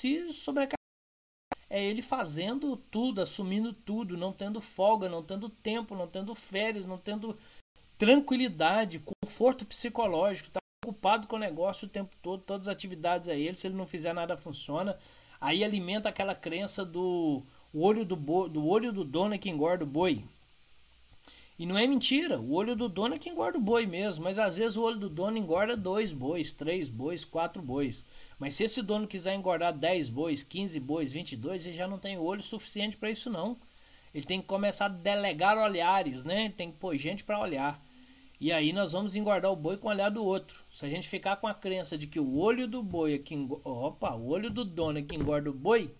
se sobrecarregar. É ele fazendo tudo, assumindo tudo, não tendo folga, não tendo tempo, não tendo férias, não tendo tranquilidade, conforto psicológico, tá ocupado com o negócio o tempo todo, todas as atividades a ele, se ele não fizer nada funciona. Aí alimenta aquela crença do olho do, bo, do olho do dono é que engorda o boi. E não é mentira, o olho do dono é que engorda o boi mesmo, mas às vezes o olho do dono engorda dois bois, três bois, quatro bois. Mas se esse dono quiser engordar 10 bois, 15 bois, 22, ele já não tem olho suficiente para isso não. Ele tem que começar a delegar olhares, né? Ele tem que pôr gente para olhar. E aí nós vamos engordar o boi com o olhar do outro. Se a gente ficar com a crença de que o olho do boi é que engorda, opa, o olho do dono é que engorda o boi,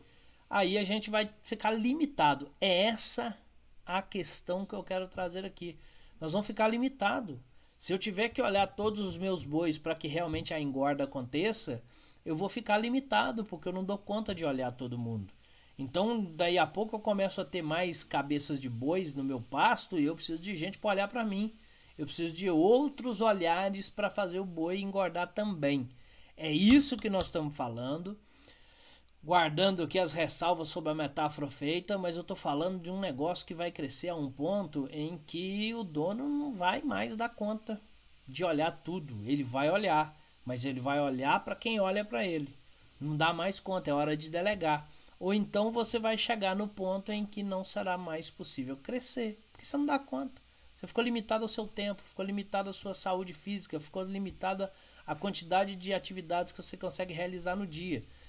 aí a gente vai ficar limitado. É essa a questão que eu quero trazer aqui. Nós vamos ficar limitado. Se eu tiver que olhar todos os meus bois para que realmente a engorda aconteça, eu vou ficar limitado, porque eu não dou conta de olhar todo mundo. Então, daí a pouco eu começo a ter mais cabeças de bois no meu pasto e eu preciso de gente para olhar para mim. Eu preciso de outros olhares para fazer o boi engordar também. É isso que nós estamos falando. Guardando aqui as ressalvas sobre a metáfora feita, mas eu estou falando de um negócio que vai crescer a um ponto em que o dono não vai mais dar conta de olhar tudo. Ele vai olhar, mas ele vai olhar para quem olha para ele. Não dá mais conta, é hora de delegar. Ou então você vai chegar no ponto em que não será mais possível crescer, porque você não dá conta. Você ficou limitado ao seu tempo, ficou limitado à sua saúde física, ficou limitada à quantidade de atividades que você consegue realizar no dia.